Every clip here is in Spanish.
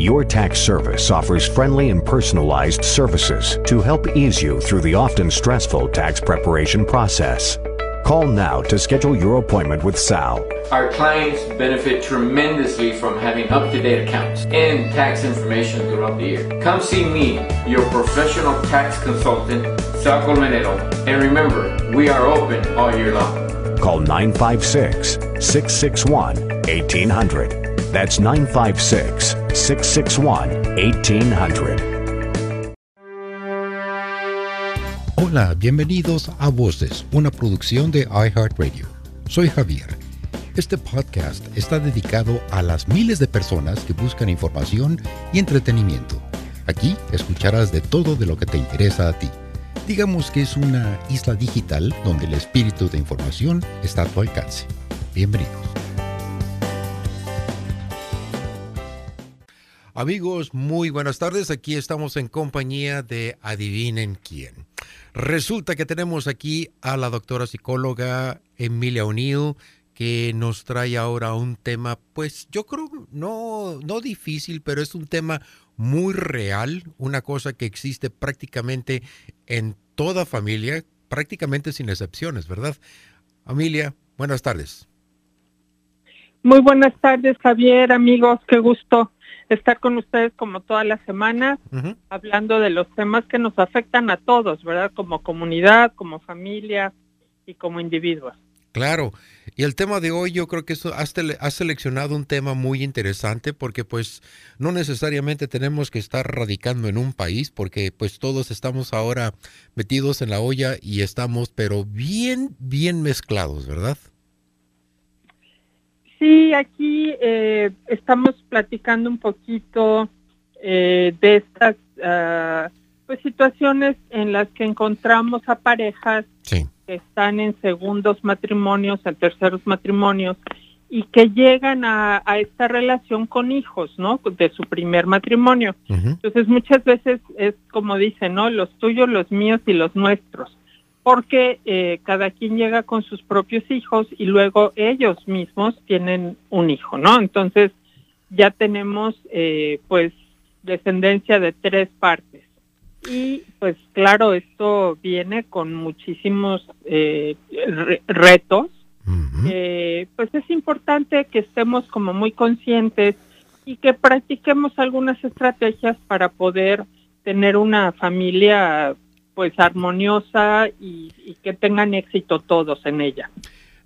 Your tax service offers friendly and personalized services to help ease you through the often stressful tax preparation process. Call now to schedule your appointment with Sal. Our clients benefit tremendously from having up-to-date accounts and tax information throughout the year. Come see me, your professional tax consultant, Sal Colmenero. And remember, we are open all year long. Call 956 661 1800. That's 956 661 1800. Hola, bienvenidos a Voces, una producción de iHeartRadio. Soy Javier. Este podcast está dedicado a las miles de personas que buscan información y entretenimiento. Aquí escucharás de todo de lo que te interesa a ti. Digamos que es una isla digital donde el espíritu de información está a tu alcance. Bienvenidos. Amigos, muy buenas tardes. Aquí estamos en compañía de Adivinen quién. Resulta que tenemos aquí a la doctora psicóloga Emilia O'Neill que nos trae ahora un tema, pues yo creo no, no difícil, pero es un tema muy real, una cosa que existe prácticamente en toda familia, prácticamente sin excepciones, ¿verdad? Emilia, buenas tardes. Muy buenas tardes, Javier, amigos, qué gusto estar con ustedes como toda la semana, hablando de los temas que nos afectan a todos, ¿verdad? Como comunidad, como familia y como individuos. Claro, y el tema de hoy yo creo que eso, has, has, seleccionado un tema muy interesante porque pues no necesariamente tenemos que estar radicando en un país porque pues todos estamos ahora metidos en la olla y estamos pero bien, bien mezclados, ¿verdad? Sí, aquí eh, estamos platicando un poquito eh, de estas uh, pues situaciones en las que encontramos a parejas que están en segundos matrimonios, en terceros matrimonios y que llegan a, a, esta relación con hijos, ¿no? De su primer matrimonio. Entonces muchas veces es como dicen, ¿no? Los tuyos, los míos y los nuestros porque eh, cada quien llega con sus propios hijos y luego ellos mismos tienen un hijo, ¿no? Entonces ya tenemos eh, pues descendencia de tres partes. Y pues claro, esto viene con muchísimos eh, retos. pues es importante que estemos como muy conscientes y que practiquemos algunas estrategias para poder tener una familia pues armoniosa y, y que tengan éxito todos en ella.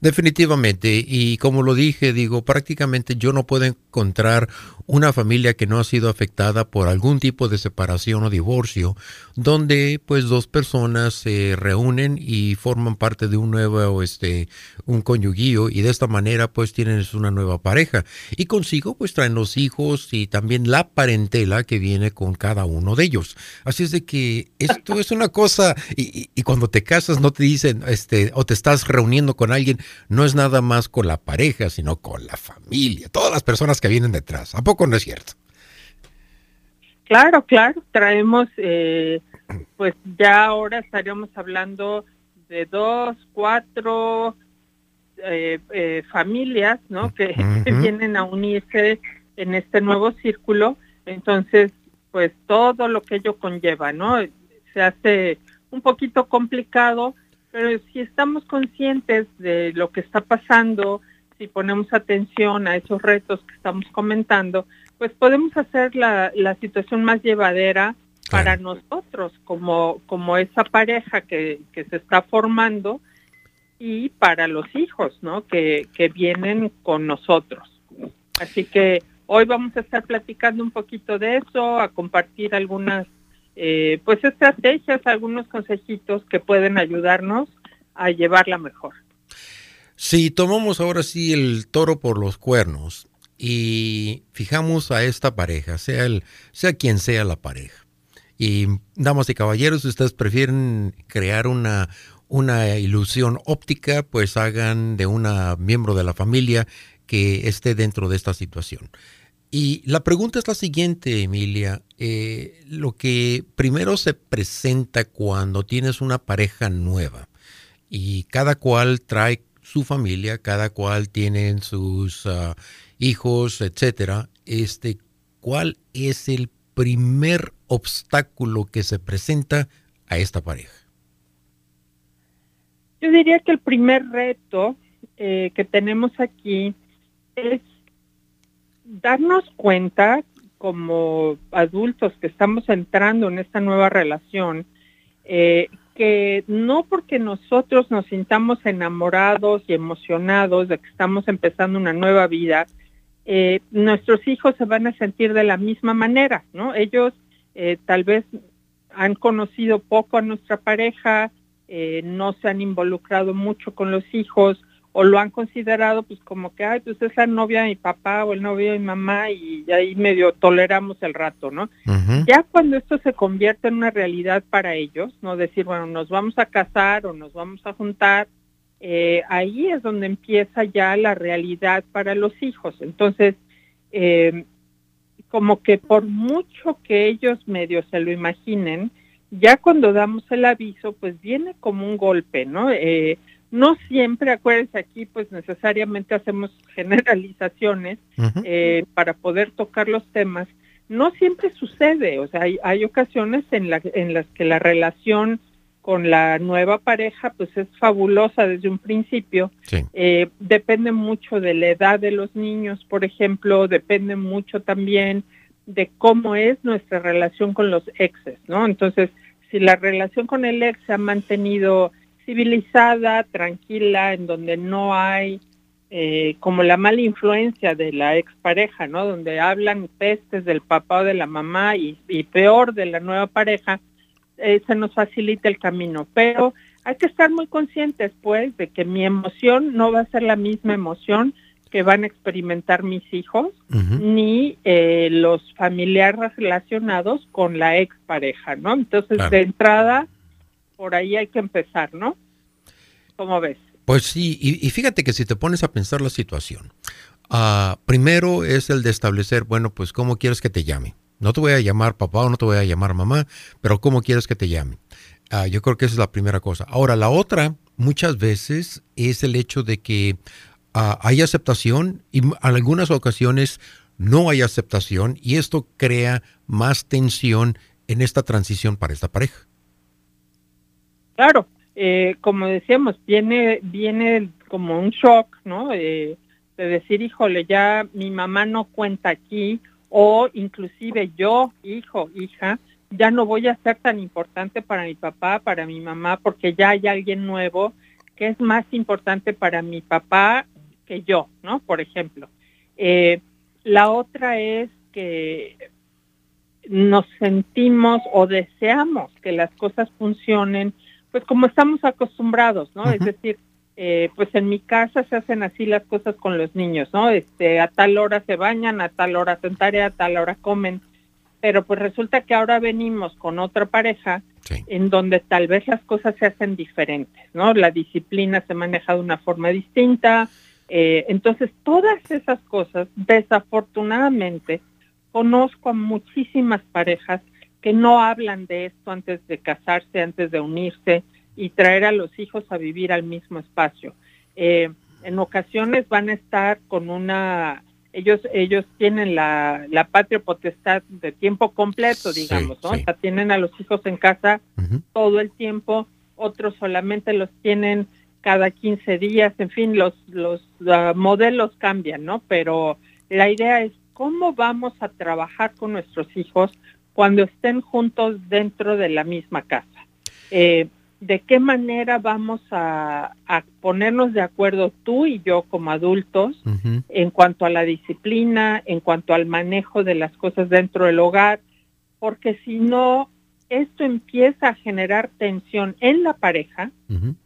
Definitivamente, y como lo dije, digo, prácticamente yo no puedo encontrar una familia que no ha sido afectada por algún tipo de separación o divorcio, donde pues dos personas se reúnen y forman parte de un nuevo, este, un conyuguillo y de esta manera pues tienen una nueva pareja y consigo pues traen los hijos y también la parentela que viene con cada uno de ellos. Así es de que esto es una cosa y, y cuando te casas no te dicen, este, o te estás reuniendo con alguien, no es nada más con la pareja, sino con la familia, todas las personas que vienen detrás. ¿A poco no es cierto? Claro, claro, traemos, eh, pues ya ahora estaríamos hablando de dos, cuatro eh, eh, familias, ¿no? Que, que vienen a unirse en este nuevo círculo. Entonces, pues todo lo que ello conlleva, ¿no? Se hace un poquito complicado, pero si estamos conscientes de lo que está pasando, si ponemos atención a esos retos que estamos comentando, pues podemos hacer la, la situación más llevadera para nosotros, como, como esa pareja que, que se está formando y para los hijos, ¿no? Que, que vienen con nosotros. Así que hoy vamos a estar platicando un poquito de eso, a compartir algunas eh, pues estrategias, algunos consejitos que pueden ayudarnos a llevarla mejor. Si tomamos ahora sí el toro por los cuernos y fijamos a esta pareja, sea, el, sea quien sea la pareja, y damas y caballeros, si ustedes prefieren crear una, una ilusión óptica, pues hagan de una miembro de la familia que esté dentro de esta situación. Y la pregunta es la siguiente, Emilia. Eh, lo que primero se presenta cuando tienes una pareja nueva y cada cual trae su familia, cada cual tiene sus uh, hijos, etcétera. Este, ¿cuál es el primer obstáculo que se presenta a esta pareja? Yo diría que el primer reto eh, que tenemos aquí es darnos cuenta como adultos que estamos entrando en esta nueva relación, eh, que no porque nosotros nos sintamos enamorados y emocionados de que estamos empezando una nueva vida, eh, nuestros hijos se van a sentir de la misma manera, ¿no? Ellos eh, tal vez han conocido poco a nuestra pareja, no se han involucrado mucho con los hijos, o lo han considerado pues como que, ay, pues es la novia de mi papá o el novio de mi mamá y ahí medio toleramos el rato, ¿no? Ya cuando esto se convierte en una realidad para ellos, no decir, bueno, nos vamos a casar o nos vamos a juntar, eh, ahí es donde empieza ya la realidad para los hijos. Entonces, eh, como que por mucho que ellos medio se lo imaginen, ya cuando damos el aviso, pues viene como un golpe, ¿no? Eh, no siempre, acuérdense aquí, pues necesariamente hacemos generalizaciones eh, para poder tocar los temas. No siempre sucede, o sea, hay, ocasiones en, la, en las que la relación con la nueva pareja pues es fabulosa desde un principio. Eh, depende mucho de la edad de los niños, por ejemplo, depende mucho también de cómo es nuestra relación con los exes, ¿no? Entonces, si la relación con el ex se ha mantenido civilizada, tranquila, en donde no hay eh, como la mala influencia de la expareja, ¿no? Donde hablan pestes del papá o de la mamá y, peor de la nueva pareja, eh, se nos facilita el camino. Pero hay que estar muy conscientes, pues, de que mi emoción no va a ser la misma emoción que van a experimentar mis hijos, ni eh, los familiares relacionados con la expareja, ¿no? Entonces, de entrada, por ahí hay que empezar, ¿no? ¿Cómo ves? Pues sí, y, fíjate que si te pones a pensar la situación, ah, primero es el de establecer, bueno, pues cómo quieres que te llame. No te voy a llamar papá o no te voy a llamar mamá, pero cómo quieres que te llame. Ah, yo creo que esa es la primera cosa. Ahora, la otra, muchas veces, es el hecho de que ah, hay aceptación y en algunas ocasiones no hay aceptación y esto crea más tensión en esta transición para esta pareja. Claro, eh, como decíamos, viene, viene como un shock, ¿no? de decir, híjole, ya mi mamá no cuenta aquí, o inclusive yo, hijo, hija, ya no voy a ser tan importante para mi papá, para mi mamá, porque ya hay alguien nuevo que es más importante para mi papá que yo, ¿no? Por ejemplo. Eh, la otra es que nos sentimos o deseamos que las cosas funcionen pues como estamos acostumbrados, ¿no? Es decir, eh, pues en mi casa se hacen así las cosas con los niños, ¿no? Este, a tal hora se bañan, a tal hora hacen tarea, a tal hora comen, pero pues resulta que ahora venimos con otra pareja en donde tal vez las cosas se hacen diferentes, ¿no? La disciplina se maneja de una forma distinta, eh, entonces todas esas cosas, desafortunadamente, conozco a muchísimas parejas que no hablan de esto antes de casarse, antes de unirse y traer a los hijos a vivir al mismo espacio. Eh, en ocasiones van a estar con una, ellos ellos tienen la, la patria potestad de tiempo completo, digamos, ¿no? O sea, tienen a los hijos en casa todo el tiempo, otros solamente los tienen cada 15 días, en fin, los, los modelos cambian, ¿no? Pero la idea es cómo vamos a trabajar con nuestros hijos cuando estén juntos dentro de la misma casa. Eh, ¿De qué manera vamos a, ponernos de acuerdo tú y yo como adultos en cuanto a la disciplina, en cuanto al manejo de las cosas dentro del hogar? Porque si no, esto empieza a generar tensión en la pareja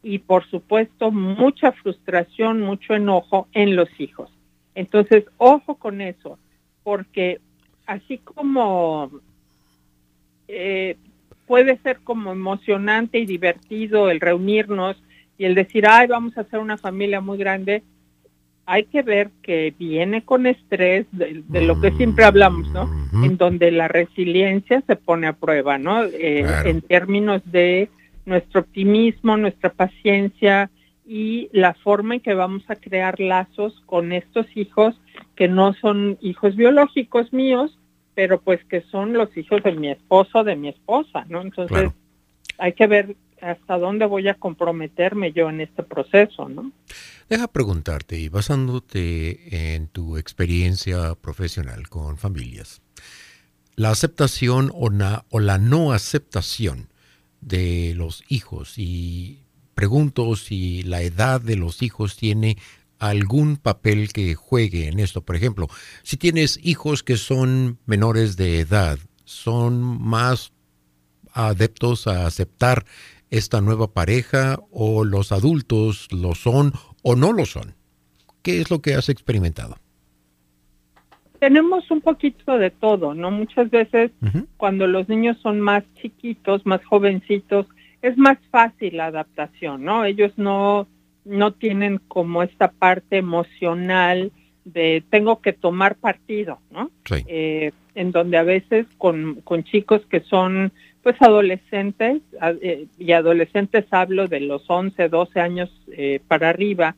y por supuesto mucha frustración, mucho enojo en los hijos. Entonces, ojo con eso, porque así como eh, puede ser como emocionante y divertido el reunirnos y el decir, ay, vamos a hacer una familia muy grande, hay que ver que viene con estrés de, lo que siempre hablamos, ¿no? En donde la resiliencia se pone a prueba, ¿no? Eh, en términos de nuestro optimismo, nuestra paciencia y la forma en que vamos a crear lazos con estos hijos que no son hijos biológicos míos, pero pues que son los hijos de mi esposo, de mi esposa, ¿no? Entonces hay que ver hasta dónde voy a comprometerme yo en este proceso, ¿no? Deja preguntarte, y basándote en tu experiencia profesional con familias, la aceptación o, o la no aceptación de los hijos y pregunto si la edad de los hijos tiene algún papel que juegue en esto. Por ejemplo, si tienes hijos que son menores de edad, ¿son más adeptos a aceptar esta nueva pareja o los adultos lo son o no lo son? ¿Qué es lo que has experimentado? Tenemos un poquito de todo, ¿no? Muchas veces cuando los niños son más chiquitos, más jovencitos, es más fácil la adaptación, ¿no? Ellos no no tienen como esta parte emocional de tengo que tomar partido, ¿no? Eh, en donde a veces con, con chicos que son pues adolescentes, eh, y adolescentes hablo de los 11, 12 años eh, para arriba,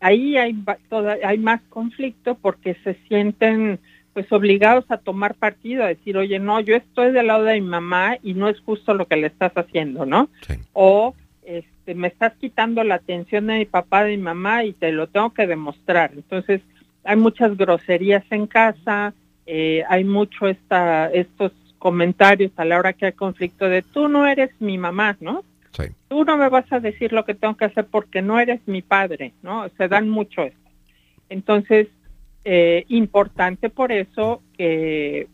ahí hay, toda, hay más conflicto porque se sienten pues obligados a tomar partido, a decir, oye, no, yo estoy del lado de mi mamá y no es justo lo que le estás haciendo, ¿no? O este, me estás quitando la atención de mi papá, de mi mamá y te lo tengo que demostrar. Entonces, hay muchas groserías en casa, eh, hay mucho esta, estos comentarios a la hora que hay conflicto de tú no eres mi mamá, ¿no? Tú no me vas a decir lo que tengo que hacer porque no eres mi padre, ¿no? Se dan mucho esto. Entonces, eh, importante por eso que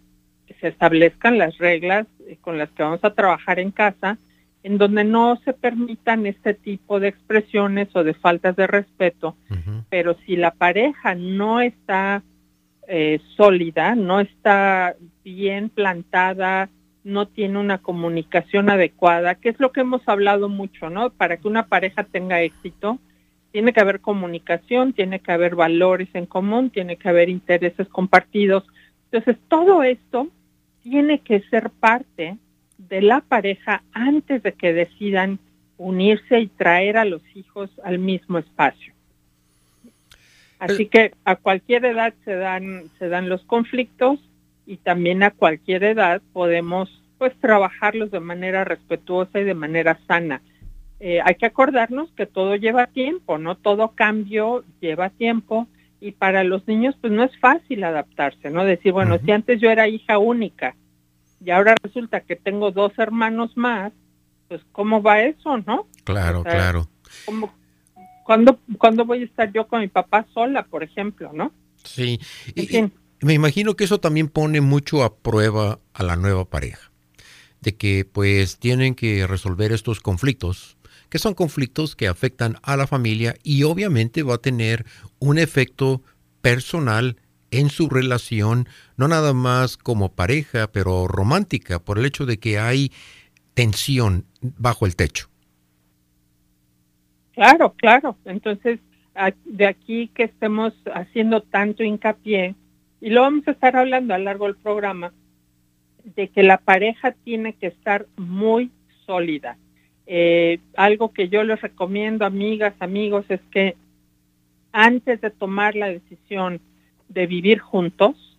se establezcan las reglas con las que vamos a trabajar en casa en donde no se permitan este tipo de expresiones o de faltas de respeto, pero si la pareja no está eh, sólida, no está bien plantada, no tiene una comunicación adecuada, que es lo que hemos hablado mucho, ¿no? Para que una pareja tenga éxito, tiene que haber comunicación, tiene que haber valores en común, tiene que haber intereses compartidos. Entonces, todo esto tiene que ser parte de la pareja antes de que decidan unirse y traer a los hijos al mismo espacio. Así que a cualquier edad se dan se dan los conflictos y también a cualquier edad podemos pues trabajarlos de manera respetuosa y de manera sana. Eh, hay que acordarnos que todo lleva tiempo, no todo cambio lleva tiempo y para los niños pues no es fácil adaptarse, no decir bueno si antes yo era hija única y ahora resulta que tengo dos hermanos más, pues ¿cómo va eso, no? Claro, claro. ¿cuándo, ¿Cuándo voy a estar yo con mi papá sola, por ejemplo, no? Sí, y, me imagino que eso también pone mucho a prueba a la nueva pareja, de que pues tienen que resolver estos conflictos, que son conflictos que afectan a la familia y obviamente va a tener un efecto personal en su relación, no nada más como pareja, pero romántica, por el hecho de que hay tensión bajo el techo. Claro, claro. Entonces, de aquí que estemos haciendo tanto hincapié, y lo vamos a estar hablando a lo largo del programa, de que la pareja tiene que estar muy sólida. Eh, algo que yo les recomiendo, amigas, amigos, es que antes de tomar la decisión de vivir juntos,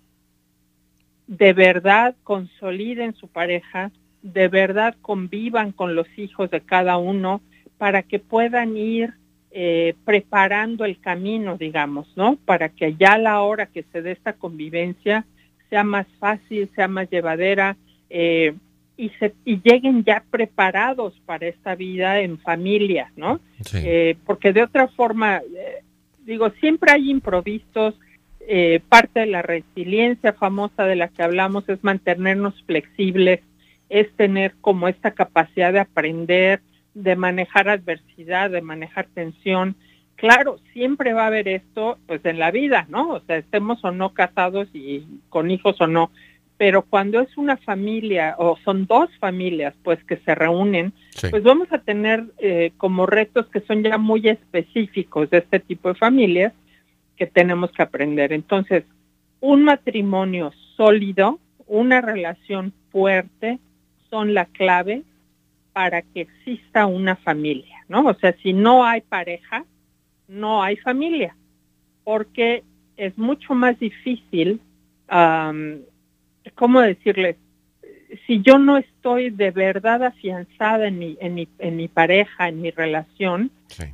de verdad consoliden su pareja, de verdad convivan con los hijos de cada uno para que puedan ir eh, preparando el camino, digamos, ¿no? Para que ya a la hora que se dé esta convivencia sea más fácil, sea más llevadera eh, y, se, y lleguen ya preparados para esta vida en familia, ¿no? Eh, porque de otra forma, digo, siempre hay improvisos, eh, parte de la resiliencia famosa de la que hablamos es mantenernos flexibles, es tener como esta capacidad de aprender, de manejar adversidad, de manejar tensión. Claro, siempre va a haber esto, pues en la vida, ¿no? O sea, estemos o no casados y con hijos o no, pero cuando es una familia o son dos familias, pues que se reúnen, pues vamos a tener eh, como retos que son ya muy específicos de este tipo de familias que tenemos que aprender. Entonces, un matrimonio sólido, una relación fuerte, son la clave para que exista una familia, ¿no? O sea, si no hay pareja, no hay familia, porque es mucho más difícil ¿cómo decirles? Si yo no estoy de verdad afianzada en mi, en mi, en mi pareja, en mi relación,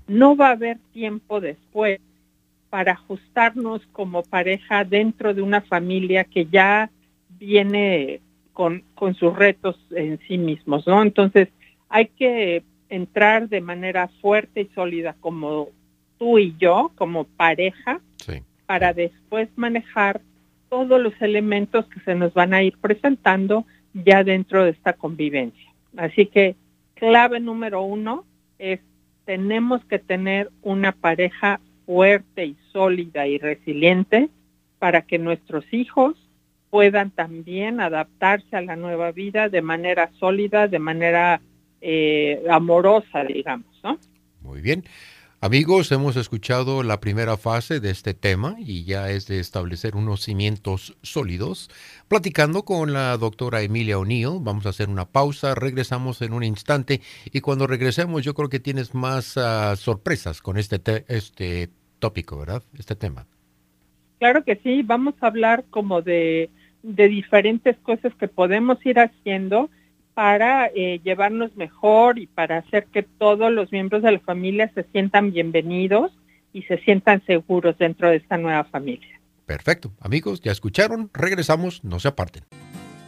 no va a haber tiempo después para ajustarnos como pareja dentro de una familia que ya viene con, con sus retos en sí mismos, ¿no? Entonces, hay que entrar de manera fuerte y sólida como tú y yo, como pareja, para después manejar todos los elementos que se nos van a ir presentando ya dentro de esta convivencia. Así que clave número uno es tenemos que tener una pareja fuerte y sólida y resiliente para que nuestros hijos puedan también adaptarse a la nueva vida de manera sólida, de manera eh, amorosa, digamos. ¿no? Muy bien. Amigos, hemos escuchado la primera fase de este tema y ya es de establecer unos cimientos sólidos. Platicando con la doctora Emilia O'Neill, vamos a hacer una pausa, regresamos en un instante y cuando regresemos yo creo que tienes más ah, sorpresas con este, este tópico, ¿verdad? Este tema. Claro que sí, vamos a hablar como de, de diferentes cosas que podemos ir haciendo para eh, llevarnos mejor y para hacer que todos los miembros de la familia se sientan bienvenidos y se sientan seguros dentro de esta nueva familia. Perfecto. Amigos, ya escucharon. Regresamos. No se aparten.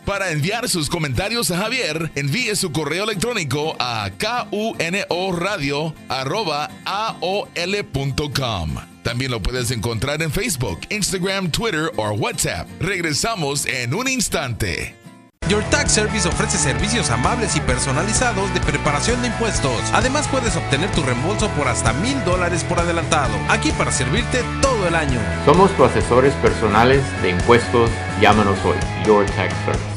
Para enviar sus comentarios a Javier, envíe su correo electrónico a kunoradio.aol.com. También lo puedes encontrar en Facebook, Instagram, Twitter o WhatsApp. Regresamos en un instante. Your Tax Service ofrece servicios amables y personalizados de preparación de impuestos. Además puedes obtener tu reembolso por hasta mil dólares por adelantado. Aquí para servirte todo el año. Somos tus asesores personales de impuestos. Llámanos hoy. Your Tax Service.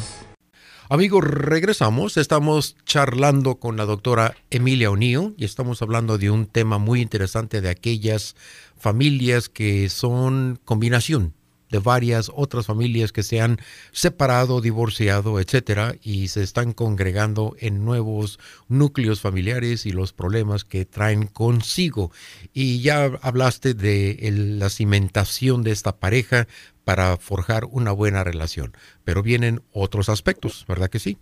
Amigos, regresamos. Estamos charlando con la doctora Emilia O'Neill y estamos hablando de un tema muy interesante de aquellas familias que son combinación de varias otras familias que se han separado, divorciado, etcétera, y se están congregando en nuevos núcleos familiares y los problemas que traen consigo. Y ya hablaste de la cimentación de esta pareja para forjar una buena relación, pero vienen otros aspectos, ¿verdad que sí?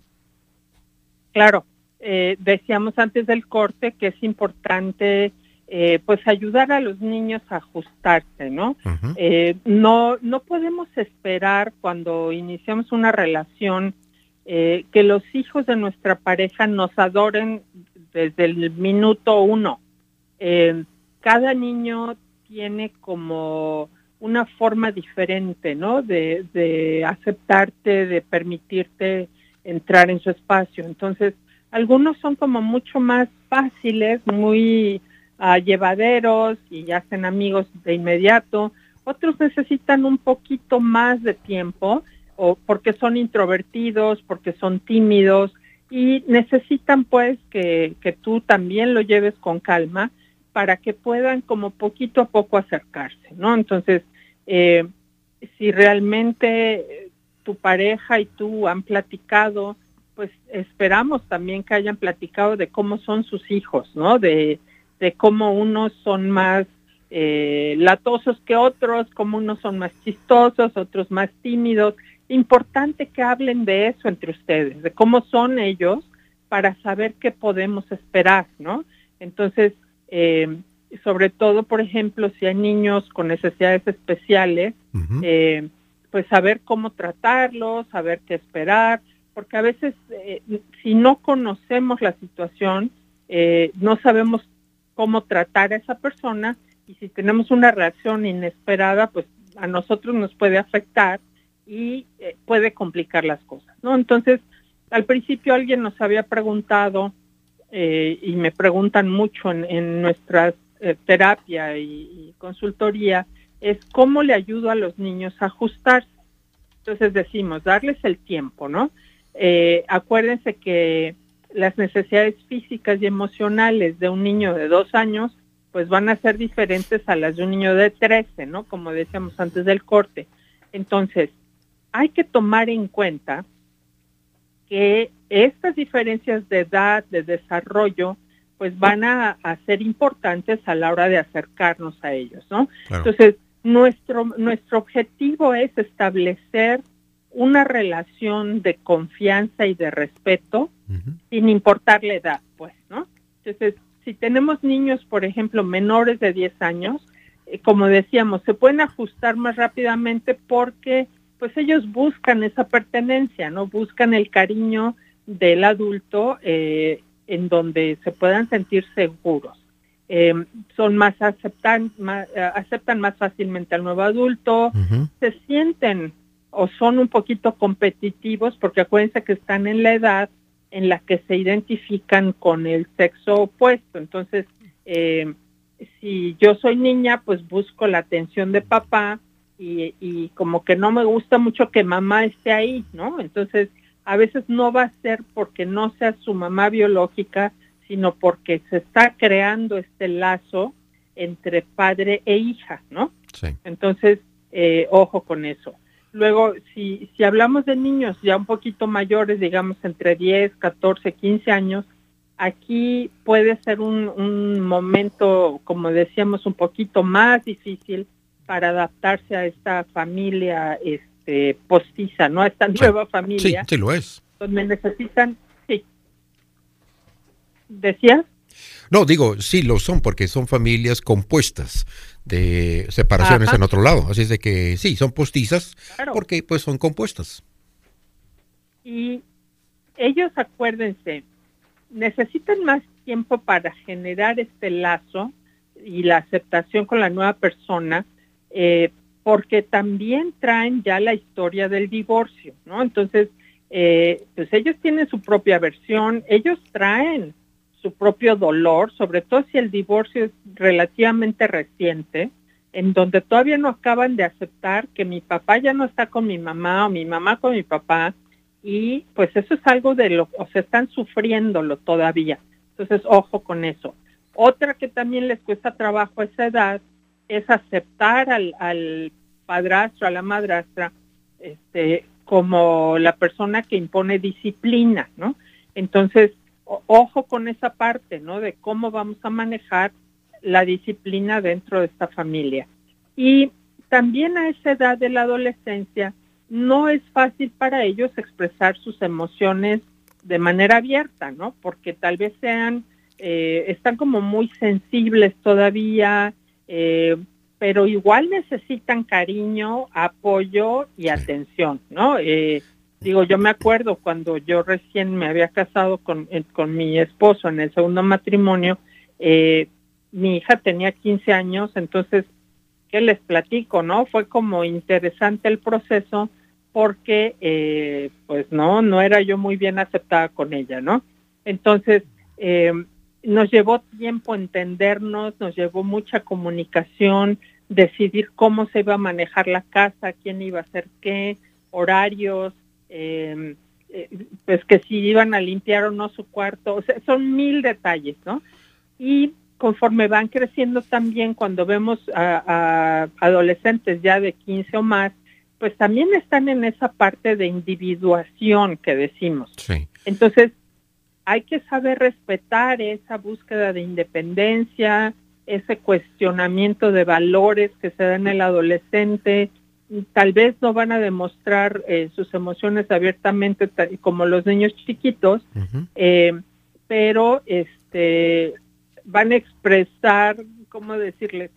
Claro, eh, decíamos antes del corte que es importante eh, pues ayudar a los niños a ajustarse, ¿no? Eh, no, no podemos esperar cuando iniciamos una relación eh, que los hijos de nuestra pareja nos adoren desde el minuto uno. cada niño tiene como una forma diferente, ¿no? De, de aceptarte, de permitirte entrar en su espacio. Entonces, algunos son como mucho más fáciles, muy llevaderos y hacen amigos de inmediato. Otros necesitan un poquito más de tiempo o porque son introvertidos, porque son tímidos y necesitan pues que, que tú también lo lleves con calma para que puedan como poquito a poco acercarse, ¿no? Entonces, eh, si realmente tu pareja y tú han platicado, pues esperamos también que hayan platicado de cómo son sus hijos, ¿no? De, de cómo unos son más eh, latosos que otros, cómo unos son más chistosos, otros más tímidos. Importante que hablen de eso entre ustedes, de cómo son ellos para saber qué podemos esperar, ¿no? Entonces, eh, sobre todo, por ejemplo, si hay niños con necesidades especiales, eh, pues saber cómo tratarlos, saber qué esperar, porque a veces si no conocemos la situación, no sabemos cómo tratar a esa persona y si tenemos una reacción inesperada, pues a nosotros nos puede afectar y eh, puede complicar las cosas, ¿no? Entonces, al principio alguien nos había preguntado, eh, y me preguntan mucho en, en nuestra eh, terapia y, consultoría, es cómo le ayudo a los niños a ajustarse. Entonces decimos, darles el tiempo, ¿no? acuérdense que las necesidades físicas y emocionales de un niño de dos años, pues van a ser diferentes a las de un niño de 13, ¿no? Como decíamos antes del corte. Entonces, hay que tomar en cuenta que estas diferencias de edad, de desarrollo, pues van a, ser importantes a la hora de acercarnos a ellos, ¿no? Entonces, nuestro, nuestro objetivo es establecer una relación de confianza y de respeto sin importar la edad, pues, ¿no? Entonces, si tenemos niños, por ejemplo, menores de 10 años, eh, como decíamos, se pueden ajustar más rápidamente porque pues ellos buscan esa pertenencia, ¿no? Buscan el cariño del adulto eh, en donde se puedan sentir seguros. Eh, son más aceptan, más, aceptan más fácilmente al nuevo adulto, se sienten o son un poquito competitivos porque acuérdense que están en la edad en la que se identifican con el sexo opuesto. Entonces, eh, si yo soy niña, pues busco la atención de papá y, y, como que no me gusta mucho que mamá esté ahí, ¿no? Entonces, a veces no va a ser porque no sea su mamá biológica, sino porque se está creando este lazo entre padre e hija, ¿no? Sí. Entonces, eh, ojo con eso. Luego, si, si hablamos de niños ya un poquito mayores, digamos entre 10, 14, 15 años, aquí puede ser un, un momento, como decíamos, un poquito más difícil para adaptarse a esta familia este, postiza, ¿no? A esta nueva familia. Sí, sí lo es. Donde necesitan, sí. ¿Decías? No, digo, sí lo son porque son familias compuestas de separaciones en otro lado. Así es de que sí, son postizas porque pues son compuestas. Y ellos, acuérdense, necesitan más tiempo para generar este lazo y la aceptación con la nueva persona, eh, porque también traen ya la historia del divorcio, ¿no? Entonces, eh, pues ellos tienen su propia versión, ellos traen su propio dolor, sobre todo si el divorcio es relativamente reciente, en donde todavía no acaban de aceptar que mi papá ya no está con mi mamá o mi mamá con mi papá, y pues eso es algo de lo, o sea, están sufriéndolo todavía. Entonces, ojo con eso. Otra que también les cuesta trabajo a esa edad es aceptar al, al padrastro, a la madrastra, este, como la persona que impone disciplina, ¿no? Entonces, ojo con esa parte, ¿no? De cómo vamos a manejar la disciplina dentro de esta familia. Y también a esa edad de la adolescencia no es fácil para ellos expresar sus emociones de manera abierta, ¿no? Porque tal vez sean, eh, están como muy sensibles todavía, eh, pero igual necesitan cariño, apoyo y atención, ¿no? Eh, Digo, yo me acuerdo cuando yo recién me había casado con, eh, con mi esposo en el segundo matrimonio, eh, mi hija tenía 15 años, entonces, ¿qué les platico, no? Fue como interesante el proceso porque, eh, pues, no, no era yo muy bien aceptada con ella, ¿no? Entonces, nos llevó tiempo entendernos, nos llevó mucha comunicación, decidir cómo se iba a manejar la casa, quién iba a hacer qué, horarios, Em, eh, pues que si iban a limpiar o no su cuarto, o sea, son mil detalles, ¿no? Y conforme van creciendo también, cuando vemos a, adolescentes ya de 15 o más, pues también están en esa parte de individuación que decimos. Entonces, hay que saber respetar esa búsqueda de independencia, ese cuestionamiento de valores que se da en el adolescente, tal vez no van a demostrar eh, sus emociones abiertamente como los niños chiquitos, eh, pero este van a expresar, ¿cómo decirles?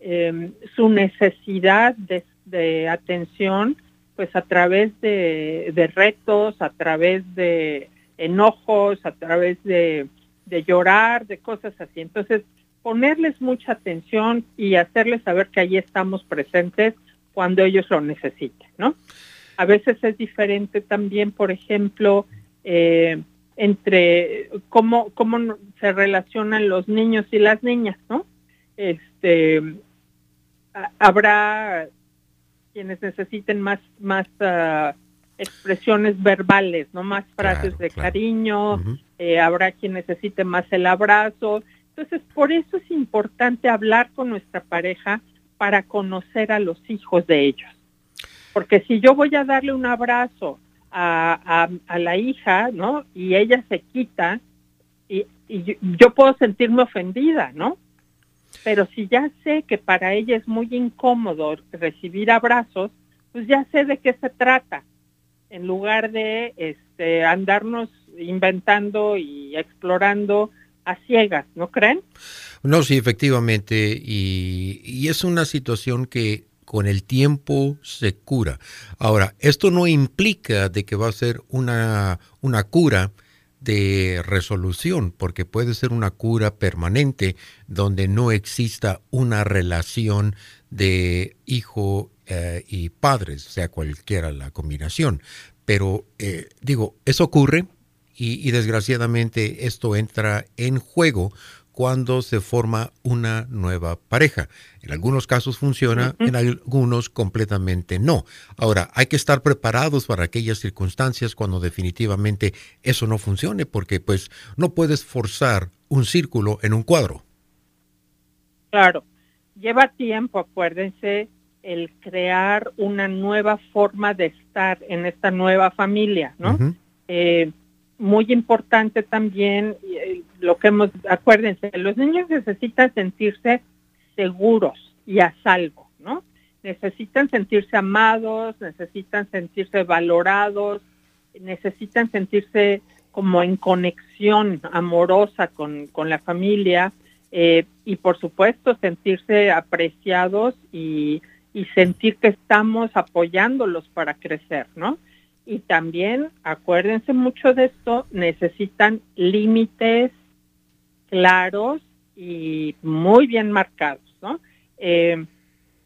Em, su necesidad de, atención, pues a través de, de, retos, a través de enojos, a través de, de llorar, de cosas así. Entonces, ponerles mucha atención y hacerles saber que ahí estamos presentes cuando ellos lo necesiten, ¿no? A veces es diferente también, por ejemplo, eh, entre cómo, cómo se relacionan los niños y las niñas, ¿no? Este, habrá quienes necesiten más, más uh, expresiones verbales, ¿no? Más frases de cariño, eh, habrá quien necesite más el abrazo. Entonces, por eso es importante hablar con nuestra pareja para conocer a los hijos de ellos. Porque si yo voy a darle un abrazo a, la hija, ¿no? Y ella se quita, y, yo, puedo sentirme ofendida, ¿no? Pero si ya sé que para ella es muy incómodo recibir abrazos, pues ya sé de qué se trata. en lugar de este, andarnos inventando y explorando a ciegas, ¿no creen? No, sí, efectivamente, y, es una situación que con el tiempo se cura. Ahora, esto no implica de que va a ser una, una cura de resolución, porque puede ser una cura permanente donde no exista una relación de hijo eh, y padres, sea cualquiera la combinación. Pero eh, digo, eso ocurre y, y desgraciadamente esto entra en juego cuando se forma una nueva pareja. En algunos casos funciona, en algunos completamente no. Ahora, hay que estar preparados para aquellas circunstancias cuando definitivamente eso no funcione, porque pues no puedes forzar un círculo en un cuadro. Claro, lleva tiempo, acuérdense, el crear una nueva forma de estar en esta nueva familia, ¿no? Muy importante también eh, lo que hemos, acuérdense, los niños necesitan sentirse seguros y a salvo, ¿no? Necesitan sentirse amados, necesitan sentirse valorados, necesitan sentirse como en conexión amorosa con, con la familia eh, y por supuesto sentirse apreciados y, y sentir que estamos apoyándolos para crecer, ¿no? Y también, acuérdense mucho de esto, necesitan límites claros y muy bien marcados, ¿no? Eh,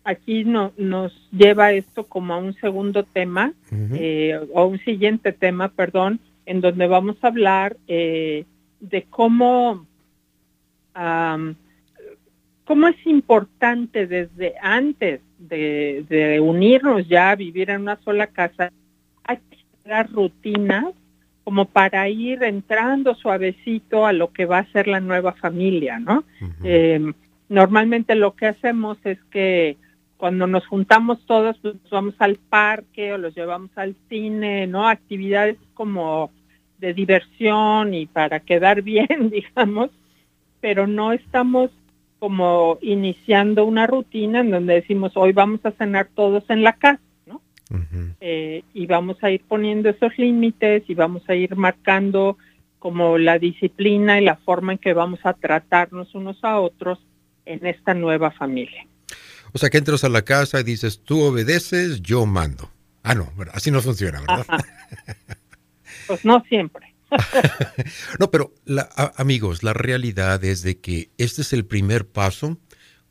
aquí no, nos lleva esto como a un segundo tema, eh, o un siguiente tema, perdón, en donde vamos a hablar eh, de cómo, cómo es importante desde antes de, de unirnos ya a vivir en una sola casa, hay rutinas como para ir entrando suavecito a lo que va a ser la nueva familia, ¿no? Eh, normalmente lo que hacemos es que cuando nos juntamos todos, pues vamos al parque o los llevamos al cine, ¿no? Actividades como de diversión y para quedar bien, digamos, pero no estamos como iniciando una rutina en donde decimos hoy vamos a cenar todos en la casa. Eh, y vamos a ir poniendo esos límites y vamos a ir marcando como la disciplina y la forma en que vamos a tratarnos unos a otros en esta nueva familia. O sea, que entras a la casa y dices, tú obedeces, yo mando. Ah, no, así no funciona, ¿verdad? Pues no siempre. no, pero amigos, la realidad es de que este es el primer paso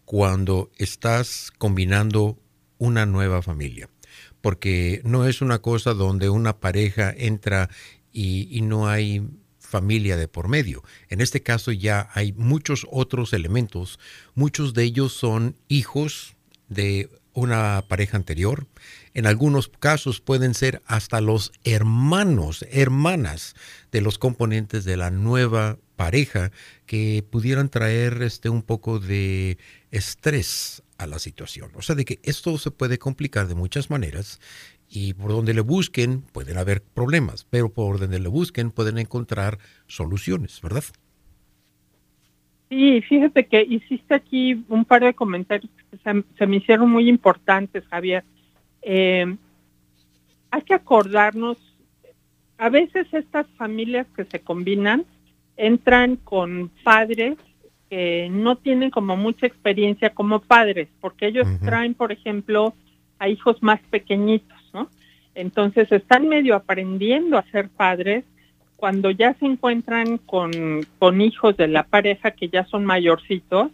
cuando estás combinando una nueva familia porque no es una cosa donde una pareja entra y, no hay familia de por medio. En este caso ya hay muchos otros elementos, muchos de ellos son hijos de una pareja anterior. En algunos casos pueden ser hasta los hermanos, hermanas de los componentes de la nueva pareja que pudieran traer este un poco de estrés a la situación. O sea, de que esto se puede complicar de muchas maneras y por donde le busquen pueden haber problemas, pero por donde le busquen pueden encontrar soluciones, ¿verdad? Sí, fíjate que hiciste aquí un par de comentarios que se, me hicieron muy importantes, Javier. Eh, hay que acordarnos, a veces estas familias que se combinan entran con padres que no tienen como mucha experiencia como padres, porque ellos traen, por ejemplo, a hijos más pequeñitos, ¿no? Entonces están medio aprendiendo a ser padres cuando ya se encuentran con, con hijos de la pareja que ya son mayorcitos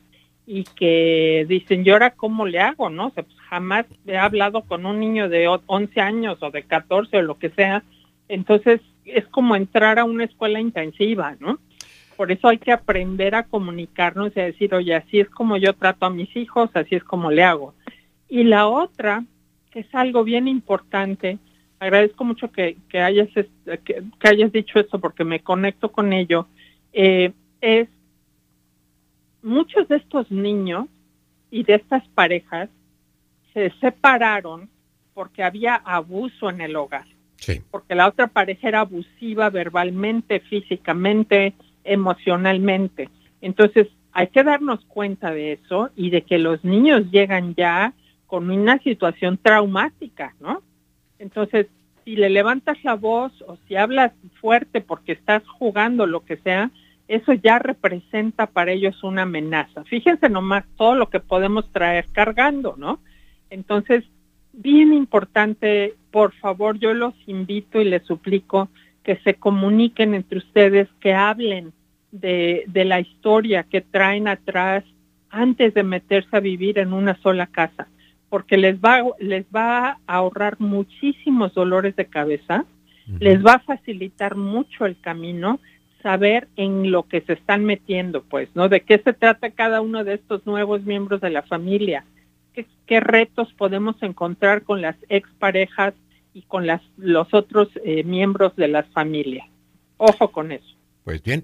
y que dicen, ¿y ahora cómo le hago? ¿No? pues jamás he hablado con un niño de 11 años o de 14 o lo que sea. Entonces es como entrar a una escuela intensiva, ¿no? Por eso hay que aprender a comunicarnos y a decir, oye, así es como yo trato a mis hijos, así es como le hago. Y la otra, que es algo bien importante, agradezco mucho que, hayas, que, hayas dicho esto porque me conecto con ello, eh, es muchos de estos niños y de estas parejas se separaron porque había abuso en el hogar. Porque la otra pareja era abusiva verbalmente, físicamente, emocionalmente. Entonces, hay que darnos cuenta de eso y de que los niños llegan ya con una situación traumática, ¿no? Entonces, si le levantas la voz o si hablas fuerte porque estás jugando lo que sea, eso ya representa para ellos una amenaza. Fíjense nomás todo lo que podemos traer cargando, ¿no? Entonces, bien importante, por favor, yo los invito y les suplico que se comuniquen entre ustedes, que hablen de, de la historia que traen atrás antes de meterse a vivir en una sola casa, porque les va, les va a ahorrar muchísimos dolores de cabeza, les va a facilitar mucho el camino, saber en lo que se están metiendo, pues, ¿no? De qué se trata cada uno de estos nuevos miembros de la familia, qué, retos podemos encontrar con las exparejas y con las, los otros eh, miembros de las familias. Ojo con eso. Pues bien,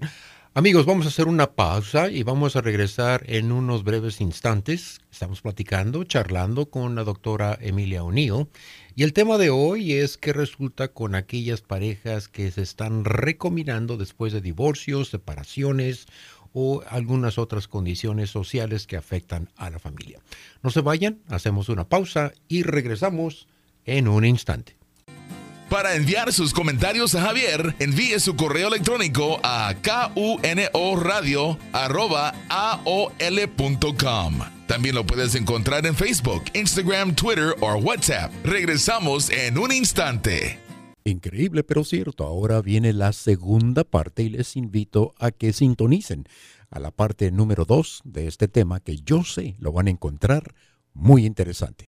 Amigos, vamos a hacer una pausa y vamos a regresar en unos breves instantes. Estamos platicando, charlando con la doctora Emilia O'Neill. Y el tema de hoy es qué resulta con aquellas parejas que se están recombinando después de divorcios, separaciones o algunas otras condiciones sociales que afectan a la familia. No se vayan, hacemos una pausa y regresamos en un instante. Para enviar sus comentarios a Javier, envíe su correo electrónico a kunoradio.aol.com. También lo puedes encontrar en Facebook, Instagram, Twitter o WhatsApp. Regresamos en un instante. Increíble pero cierto, ahora viene la segunda parte y les invito a que sintonicen a la parte número dos de este tema que yo sé lo van a encontrar muy interesante.